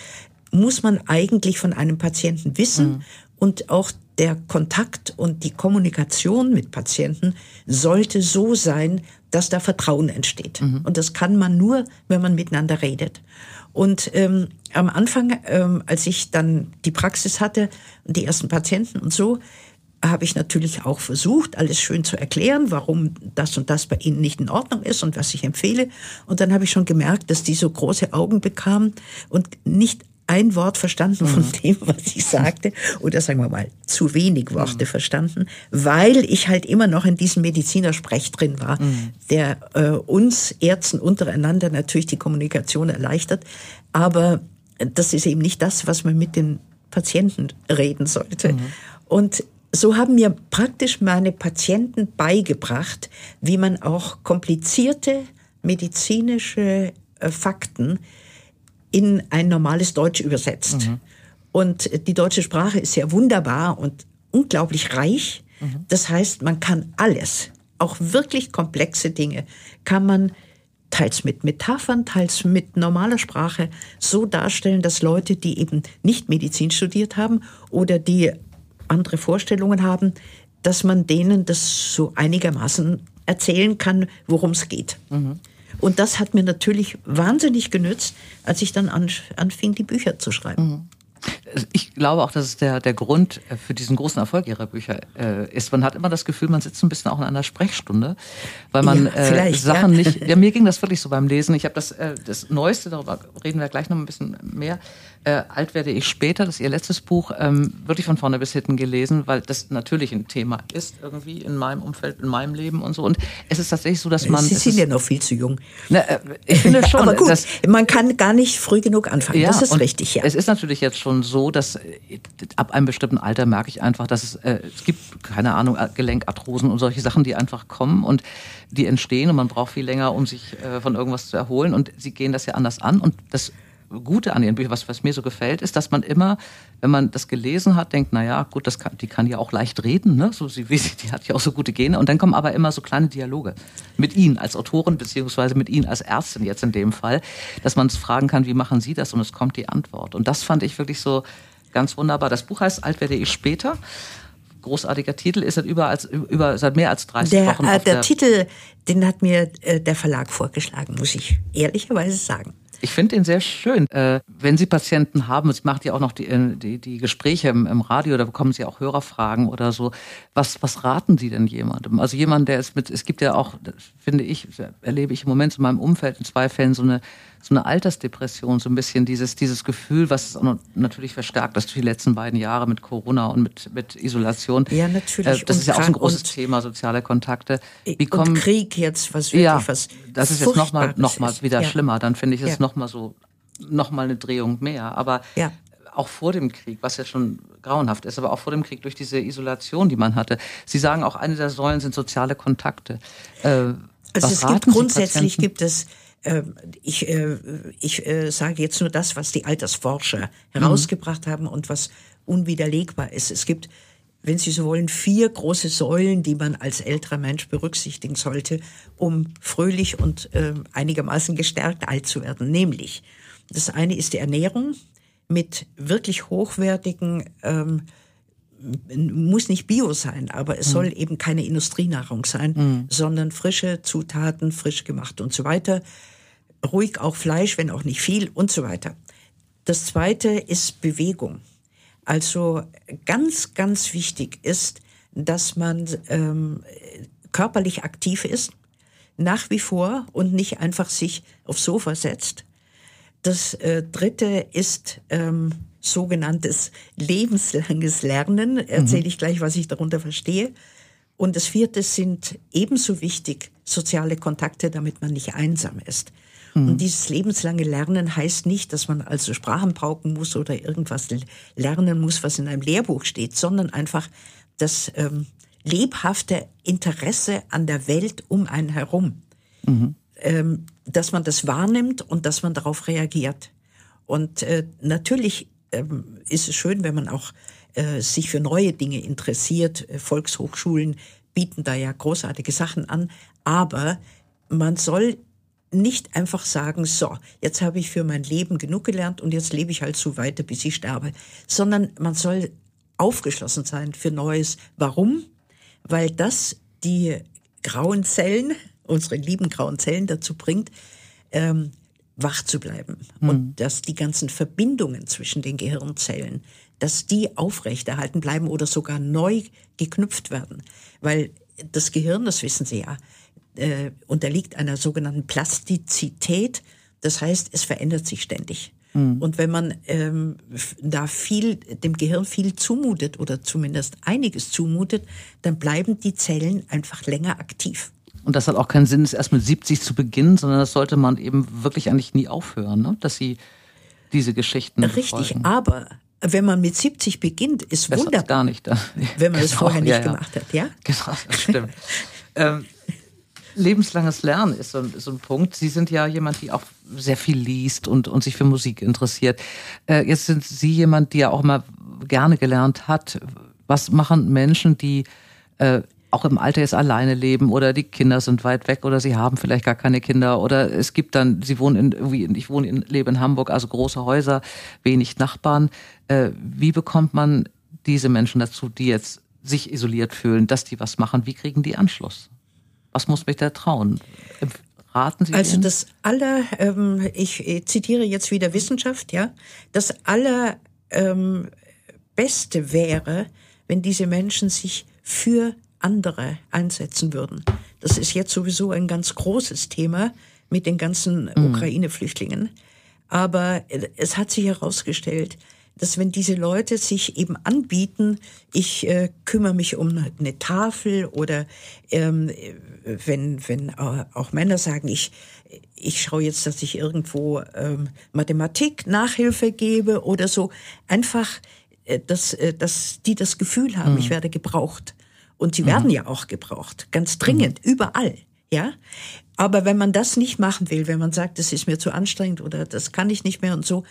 muss man eigentlich von einem Patienten wissen mhm. und auch der Kontakt und die Kommunikation mit Patienten sollte so sein, dass da Vertrauen entsteht. Mhm. Und das kann man nur, wenn man miteinander redet. Und ähm, am Anfang, ähm, als ich dann die Praxis hatte die ersten Patienten und so, habe ich natürlich auch versucht, alles schön zu erklären, warum das und das bei Ihnen nicht in Ordnung ist und was ich empfehle. Und dann habe ich schon gemerkt, dass die so große Augen bekamen und nicht ein Wort verstanden von mhm. dem, was ich sagte, oder sagen wir mal, zu wenig Worte mhm. verstanden, weil ich halt immer noch in diesem Medizinersprech drin war, mhm. der äh, uns Ärzten untereinander natürlich die Kommunikation erleichtert. Aber das ist eben nicht das, was man mit den Patienten reden sollte. Mhm. Und so haben mir praktisch meine Patienten beigebracht, wie man auch komplizierte medizinische äh, Fakten in ein normales Deutsch übersetzt. Mhm. Und die deutsche Sprache ist ja wunderbar und unglaublich reich. Mhm. Das heißt, man kann alles, auch wirklich komplexe Dinge, kann man teils mit Metaphern, teils mit normaler Sprache so darstellen, dass Leute, die eben nicht Medizin studiert haben oder die andere Vorstellungen haben, dass man denen das so einigermaßen erzählen kann, worum es geht. Mhm. Und das hat mir natürlich wahnsinnig genützt, als ich dann anfing, die Bücher zu schreiben. Mhm. Ich glaube auch, dass es der, der Grund äh, für diesen großen Erfolg Ihrer Bücher äh, ist. Man hat immer das Gefühl, man sitzt ein bisschen auch in einer Sprechstunde, weil man ja, äh, Sachen ja. nicht. Ja, mir ging das wirklich so beim Lesen. Ich habe das, äh, das Neueste, darüber reden wir gleich noch ein bisschen mehr. Äh, alt werde ich später, das ist Ihr letztes Buch, ähm, wirklich von vorne bis hinten gelesen, weil das natürlich ein Thema ist irgendwie in meinem Umfeld, in meinem Leben und so. Und es ist tatsächlich so, dass man. Sie sind ja noch viel zu jung. Na, äh, ich finde schon. Aber gut, dass, man kann gar nicht früh genug anfangen. Ja, das ist richtig, ja. Es ist natürlich jetzt schon so, dass äh, ab einem bestimmten Alter merke ich einfach, dass es, äh, es gibt, keine Ahnung, Gelenkarthrosen und solche Sachen, die einfach kommen und die entstehen und man braucht viel länger, um sich äh, von irgendwas zu erholen. Und sie gehen das ja anders an und das Gute an ihren Büchern, was, was mir so gefällt, ist, dass man immer, wenn man das gelesen hat, denkt, na ja, gut, das kann, die kann ja auch leicht reden, ne? So sie, die hat ja auch so gute Gene. Und dann kommen aber immer so kleine Dialoge mit Ihnen als Autorin beziehungsweise mit Ihnen als Ärztin jetzt in dem Fall, dass man es fragen kann, wie machen Sie das? Und es kommt die Antwort. Und das fand ich wirklich so ganz wunderbar. Das Buch heißt Alt werde ich später großartiger Titel, ist seit über, als, über seit mehr als 30 der, Wochen. Äh, auf der, der Titel, den hat mir äh, der Verlag vorgeschlagen, muss ich ehrlicherweise sagen. Ich finde ihn sehr schön. Äh, wenn Sie Patienten haben, Sie macht ja auch noch die, äh, die, die Gespräche im, im Radio, da bekommen Sie auch Hörerfragen oder so. Was, was raten Sie denn jemandem? Also jemand, der ist mit, es gibt ja auch, finde ich, erlebe ich im Moment in meinem Umfeld in zwei Fällen so eine, so eine Altersdepression, so ein bisschen dieses, dieses Gefühl, was es natürlich verstärkt, das die letzten beiden Jahre mit Corona und mit, mit Isolation. Ja, natürlich. Äh, das und ist ja auch ein großes Thema, soziale Kontakte. Wie kommen, Krieg jetzt, was wirklich ja, was das ist jetzt nochmal noch mal wieder ja. schlimmer. Dann finde ich es Ja. Nochmal so, nochmal eine Drehung mehr. Aber Ja. auch vor dem Krieg, was ja schon grauenhaft ist, aber auch vor dem Krieg durch diese Isolation, die man hatte. Sie sagen auch, eine der Säulen sind soziale Kontakte. Äh, Also was es raten gibt grundsätzlich gibt es ähm, ich, äh, ich äh, sage jetzt nur das, was die Altersforscher herausgebracht haben und was unwiderlegbar ist. Es gibt, wenn Sie so wollen, vier große Säulen, die man als älterer Mensch berücksichtigen sollte, um fröhlich und äh, einigermaßen gestärkt alt zu werden. Nämlich, das eine ist die Ernährung mit wirklich hochwertigen ähm, muss nicht Bio sein, aber es soll eben keine Industrienahrung sein, sondern frische Zutaten, frisch gemacht und so weiter. Ruhig auch Fleisch, wenn auch nicht viel und so weiter. Das zweite ist Bewegung. Also ganz, ganz wichtig ist, dass man ähm, körperlich aktiv ist, nach wie vor und nicht einfach sich aufs Sofa setzt. Das äh, dritte ist ähm, sogenanntes lebenslanges Lernen. Erzähle ich gleich, was ich darunter verstehe. Und das vierte sind ebenso wichtig soziale Kontakte, damit man nicht einsam ist. Und dieses lebenslange Lernen heißt nicht, dass man also Sprachen pauken muss oder irgendwas lernen muss, was in einem Lehrbuch steht, sondern einfach das ähm, lebhafte Interesse an der Welt um einen herum. Ähm, dass man das wahrnimmt und dass man darauf reagiert. Und äh, natürlich ähm, ist es schön, wenn man auch äh, sich für neue Dinge interessiert. Äh, Volkshochschulen bieten da ja großartige Sachen an. Aber man soll nicht einfach sagen, so, jetzt habe ich für mein Leben genug gelernt und jetzt lebe ich halt so weiter, bis ich sterbe. Sondern man soll aufgeschlossen sein für Neues. Warum? Weil das die grauen Zellen, unsere lieben grauen Zellen dazu bringt, ähm, wach zu bleiben. Und dass die ganzen Verbindungen zwischen den Gehirnzellen, dass die aufrechterhalten bleiben oder sogar neu geknüpft werden. Weil das Gehirn, das wissen Sie ja, äh, unterliegt einer sogenannten Plastizität. Das heißt, es verändert sich ständig. Und wenn man ähm, da viel, dem Gehirn viel zumutet oder zumindest einiges zumutet, dann bleiben die Zellen einfach länger aktiv. Und das hat auch keinen Sinn, es erst mit 70 zu beginnen, sondern das sollte man eben wirklich eigentlich nie aufhören, ne? dass sie diese Geschichten Richtig, befolgen. aber wenn man mit 70 beginnt, ist Besser wunderbar, gar nicht. Wenn man das Genau, vorher nicht ja, ja. gemacht hat, ja? Genau, das stimmt. ähm, lebenslanges Lernen ist so, ein- so ein Punkt. Sie sind ja jemand, die auch sehr viel liest und, und sich für Musik interessiert. Äh, jetzt sind Sie jemand, die ja auch immer gerne gelernt hat. Was machen Menschen, die äh, auch im Alter jetzt alleine leben oder die Kinder sind weit weg oder sie haben vielleicht gar keine Kinder oder es gibt dann, sie wohnen in, irgendwie, ich wohne in, lebe in Hamburg, also große Häuser, wenig Nachbarn. Äh, wie bekommt man diese Menschen dazu, die jetzt sich isoliert fühlen, dass die was machen? Wie kriegen die Anschluss? Was muss mich da trauen? Raten Sie Also das aller, ähm, ich äh, zitiere jetzt wieder Wissenschaft, ja, das aller ähm, Beste wäre, wenn diese Menschen sich für andere einsetzen würden. Das ist jetzt sowieso ein ganz großes Thema mit den ganzen Ukraine-Flüchtlingen. Aber äh, es hat sich herausgestellt, dass wenn diese Leute sich eben anbieten, ich äh, kümmere mich um eine Tafel oder ähm, äh, wenn, wenn auch Männer sagen, ich, ich schaue jetzt, dass ich irgendwo ähm, Mathematik Nachhilfe gebe oder so, einfach, äh, dass, äh, dass die das Gefühl haben, ich werde gebraucht. Und sie werden ja auch gebraucht, ganz dringend, überall. Ja, aber wenn man das nicht machen will, wenn man sagt, das ist mir zu anstrengend oder das kann ich nicht mehr und so,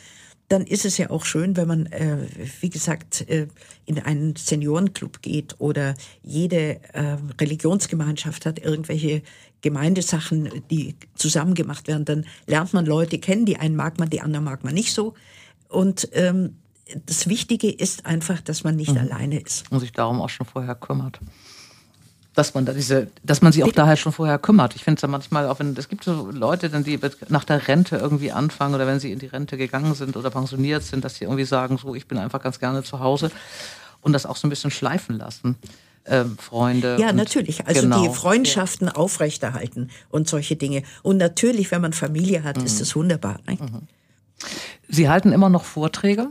dann ist es ja auch schön, wenn man, äh, wie gesagt, äh, in einen Seniorenclub geht oder jede äh, Religionsgemeinschaft hat irgendwelche Gemeindesachen, die zusammen gemacht werden. Dann lernt man Leute kennen, die einen mag man, die anderen mag man nicht so. Und ähm, das Wichtige ist einfach, dass man nicht mhm. alleine ist. Und sich darum auch schon vorher kümmert dass man da diese, dass man sich auch daher schon vorher kümmert. Ich finde es ja manchmal auch, wenn es gibt so Leute, dann die nach der Rente irgendwie anfangen oder wenn sie in die Rente gegangen sind oder pensioniert sind, dass sie irgendwie sagen, so ich bin einfach ganz gerne zu Hause und das auch so ein bisschen schleifen lassen. Ähm, Freunde. Ja, natürlich. Also genau. die Freundschaften ja. aufrechterhalten und solche Dinge. Und natürlich, wenn man Familie hat, mhm. ist das wunderbar. Ne? Mhm. Sie halten immer noch Vorträge?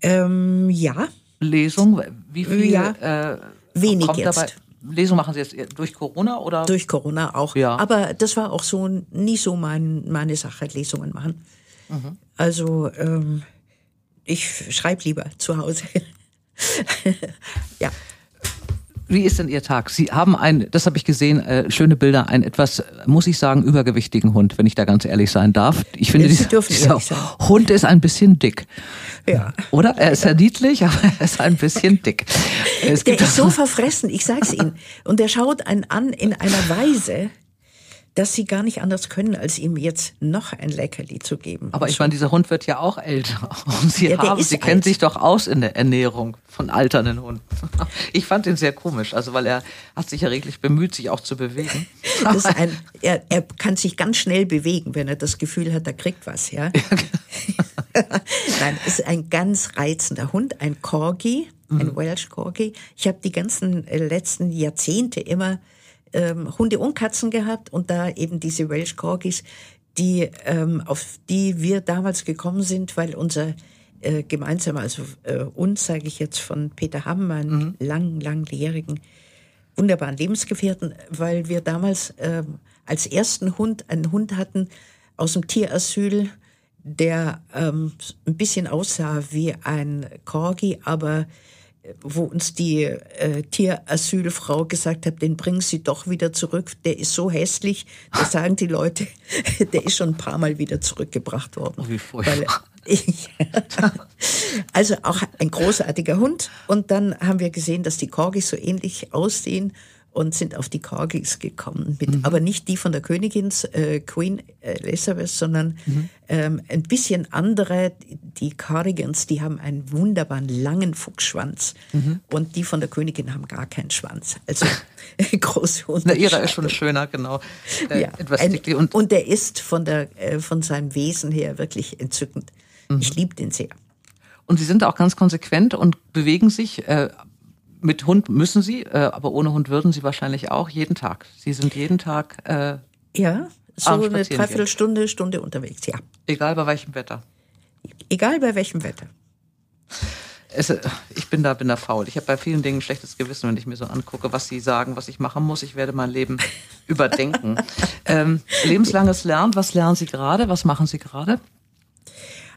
Ähm, ja. Lesung? Wie viel? Ja. Äh, Wenig jetzt. Lesung machen Sie jetzt durch Corona oder? Durch Corona auch. Ja. Aber das war auch so nie so mein, meine Sache, Lesungen machen. Mhm. Also ähm, ich schreibe lieber zu Hause. ja. Wie ist denn Ihr Tag? Sie haben ein, das habe ich gesehen, äh, schöne Bilder, ein etwas, muss ich sagen, übergewichtigen Hund, wenn ich da ganz ehrlich sein darf. Ich finde, dieser, dieser Hund ist ein bisschen dick. Ja. Oder? Er ist ja niedlich, aber er ist ein bisschen dick. Es der ist so verfressen, ich sag's Ihnen. Und der schaut einen an in einer Weise, dass sie gar nicht anders können, als ihm jetzt noch ein Leckerli zu geben. Aber ich meine, dieser Hund wird ja auch älter. Und Sie, ja, haben, Sie kennen sich doch aus in der Ernährung von alternden Hunden. Ich fand ihn sehr komisch, also weil er hat sich ja reglich bemüht, sich auch zu bewegen. Ein, er, er, kann sich ganz schnell bewegen, wenn er das Gefühl hat, er kriegt was. Ja? ja genau. Nein, ist ein ganz reizender Hund, ein Corgi, ein mhm. Welsh Corgi. Ich habe die ganzen äh, letzten Jahrzehnte immer ähm, Hunde und Katzen gehabt und da eben diese Welsh Corgis, die, ähm, auf die wir damals gekommen sind, weil unser äh, gemeinsamer, also äh, uns, sage ich jetzt von Peter Hamm, meinen mhm. lang, langjährigen, wunderbaren Lebensgefährten, weil wir damals äh, als ersten Hund einen Hund hatten aus dem Tierasyl, der ähm, ein bisschen aussah wie ein Corgi, aber wo uns die äh, Tierasylfrau gesagt hat, den bringen Sie doch wieder zurück. Der ist so hässlich, da sagen die Leute, der ist schon ein paar Mal wieder zurückgebracht worden. Wie. Ich, also auch ein großartiger Hund. Und dann haben wir gesehen, dass die Corgis so ähnlich aussehen und sind auf die Corgis gekommen. Mit, mhm. Aber nicht die von der Königin äh, Queen Elizabeth, sondern mhm. ähm, ein bisschen andere. Die Cardigans, die haben einen wunderbaren langen Fuchsschwanz mhm. und die von der Königin haben gar keinen Schwanz. Also große Unterschiede. Na, ihrer ist schon schöner, genau. Äh, ja, etwas ein, und, und der ist von, der, äh, von seinem Wesen her wirklich entzückend. Ich mhm. liebe den sehr. Und Sie sind auch ganz konsequent und bewegen sich äh, mit Hund müssen Sie, äh, aber ohne Hund würden Sie wahrscheinlich auch jeden Tag. Sie sind jeden Tag. Äh, ja, so eine Dreiviertelstunde, Stunde unterwegs, ja. Egal bei welchem Wetter. Egal bei welchem Wetter. Es, äh, ich bin da, bin da faul. Ich habe bei vielen Dingen ein schlechtes Gewissen, wenn ich mir so angucke, was sie sagen, was ich machen muss. Ich werde mein Leben überdenken. Ähm, lebenslanges Lernen, was lernen Sie gerade? Was machen Sie gerade?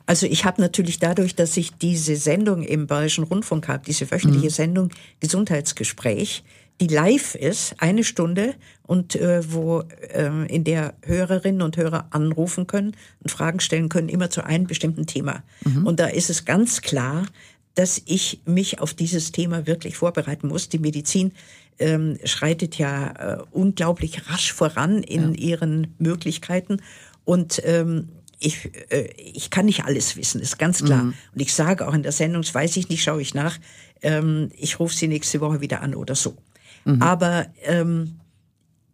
Also ich habe natürlich dadurch, dass ich diese Sendung im Bayerischen Rundfunk habe, diese wöchentliche mhm. Sendung Gesundheitsgespräch, die live ist, eine Stunde und äh, wo äh, in der Hörerinnen und Hörer anrufen können und Fragen stellen können, immer zu einem bestimmten Thema. Mhm. Und da ist es ganz klar, dass ich mich auf dieses Thema wirklich vorbereiten muss. Die Medizin ähm, schreitet ja äh, unglaublich rasch voran in ja. ihren Möglichkeiten und ähm, ich, äh, ich kann nicht alles wissen, ist ganz klar. Mhm. Und ich sage auch in der Sendung, das weiß ich nicht, schaue ich nach, ähm, ich rufe Sie nächste Woche wieder an oder so. Mhm. Aber ähm,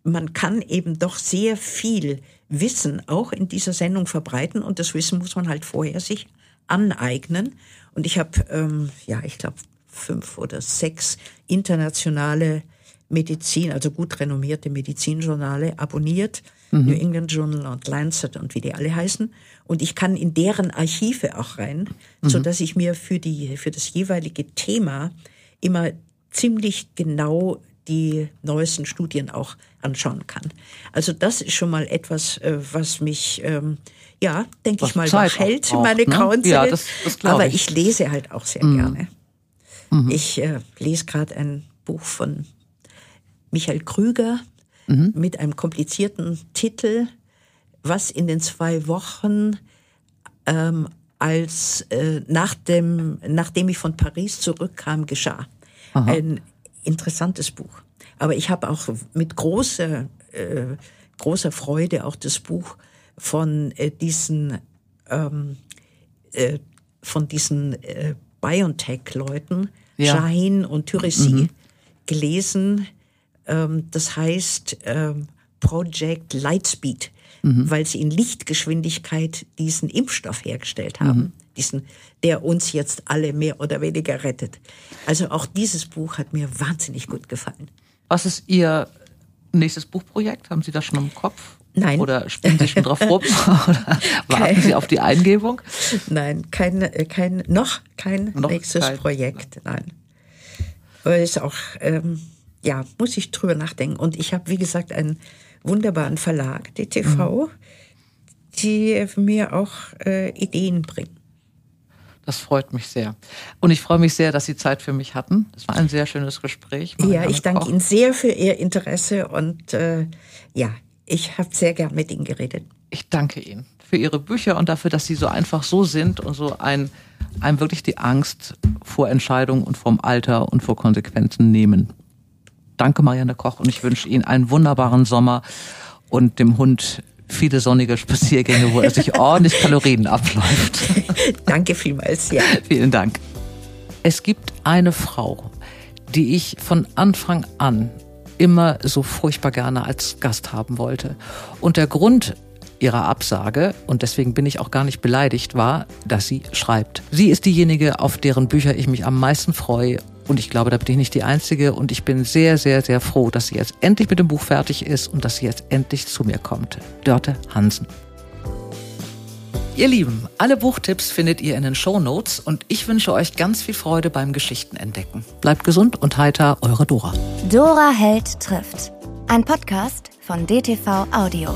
man kann eben doch sehr viel Wissen auch in dieser Sendung verbreiten und das Wissen muss man halt vorher sich aneignen. Und ich habe, ähm, ja, ich glaube, fünf oder sechs internationale Medizin, also gut renommierte Medizinjournale abonniert mhm. New England Journal und Lancet und wie die alle heißen. Und ich kann in deren Archive auch rein, mhm. so dass ich mir für die, für das jeweilige Thema immer ziemlich genau die neuesten Studien auch anschauen kann. Also das ist schon mal etwas, äh, was mich, ähm, ja, denke ich mal, wach hält, meine ne? grauen Ja, das, das Aber ich. ich. lese halt auch sehr mhm. gerne. Mhm. Ich äh, lese gerade ein Buch von Michael Krüger, mhm. mit einem komplizierten Titel, was in den zwei Wochen ähm, als äh, nach dem, nachdem ich von Paris zurückkam, geschah. Aha. Ein interessantes Buch. Aber ich habe auch mit großer, äh, großer Freude auch das Buch von äh, diesen ähm, äh, von diesen äh, BioNTech-Leuten, ja. Shahin und Tyresi, mhm. gelesen. Ähm, das heißt ähm, Project Lightspeed, mhm. weil sie in Lichtgeschwindigkeit diesen Impfstoff hergestellt haben, mhm. diesen, der uns jetzt alle mehr oder weniger rettet. Also auch dieses Buch hat mir wahnsinnig gut gefallen. Was ist Ihr nächstes Buchprojekt? Haben Sie das schon im Kopf? Nein. Oder spielen Sie schon drauf rum? Oder warten Sie auf die Eingebung? Nein, kein, äh, kein, noch kein noch nächstes kein, Projekt. Nein. Aber ist auch, ähm, ja, muss ich drüber nachdenken. Und ich habe, wie gesagt, einen wunderbaren Verlag, DTV, mhm. die mir auch äh, Ideen bringen. Das freut mich sehr. Und ich freue mich sehr, dass Sie Zeit für mich hatten. Das war ein sehr schönes Gespräch. Ja, ich danke Ihnen sehr für Ihr Interesse und äh, ja, ich habe sehr gern mit Ihnen geredet. Ich danke Ihnen für Ihre Bücher und dafür, dass Sie so einfach so sind und so ein, einem wirklich die Angst vor Entscheidungen und vom Alter und vor Konsequenzen nehmen. Danke, Marianne Koch, und ich wünsche Ihnen einen wunderbaren Sommer und dem Hund viele sonnige Spaziergänge, wo er sich ordentlich Kalorien abläuft. Danke vielmals, ja. Vielen Dank. Es gibt eine Frau, die ich von Anfang an immer so furchtbar gerne als Gast haben wollte. Und der Grund ihrer Absage, und deswegen bin ich auch gar nicht beleidigt, war, dass sie schreibt. Sie ist diejenige, auf deren Bücher ich mich am meisten freue. Und ich glaube, da bin ich nicht die Einzige. Und ich bin sehr, sehr, sehr froh, dass sie jetzt endlich mit dem Buch fertig ist und dass sie jetzt endlich zu mir kommt. Dörte Hansen. Ihr Lieben, alle Buchtipps findet ihr in den Show Notes und ich wünsche euch ganz viel Freude beim Geschichtenentdecken. Bleibt gesund und heiter, eure Dora. Dora Held trifft. Ein Podcast von DTV Audio.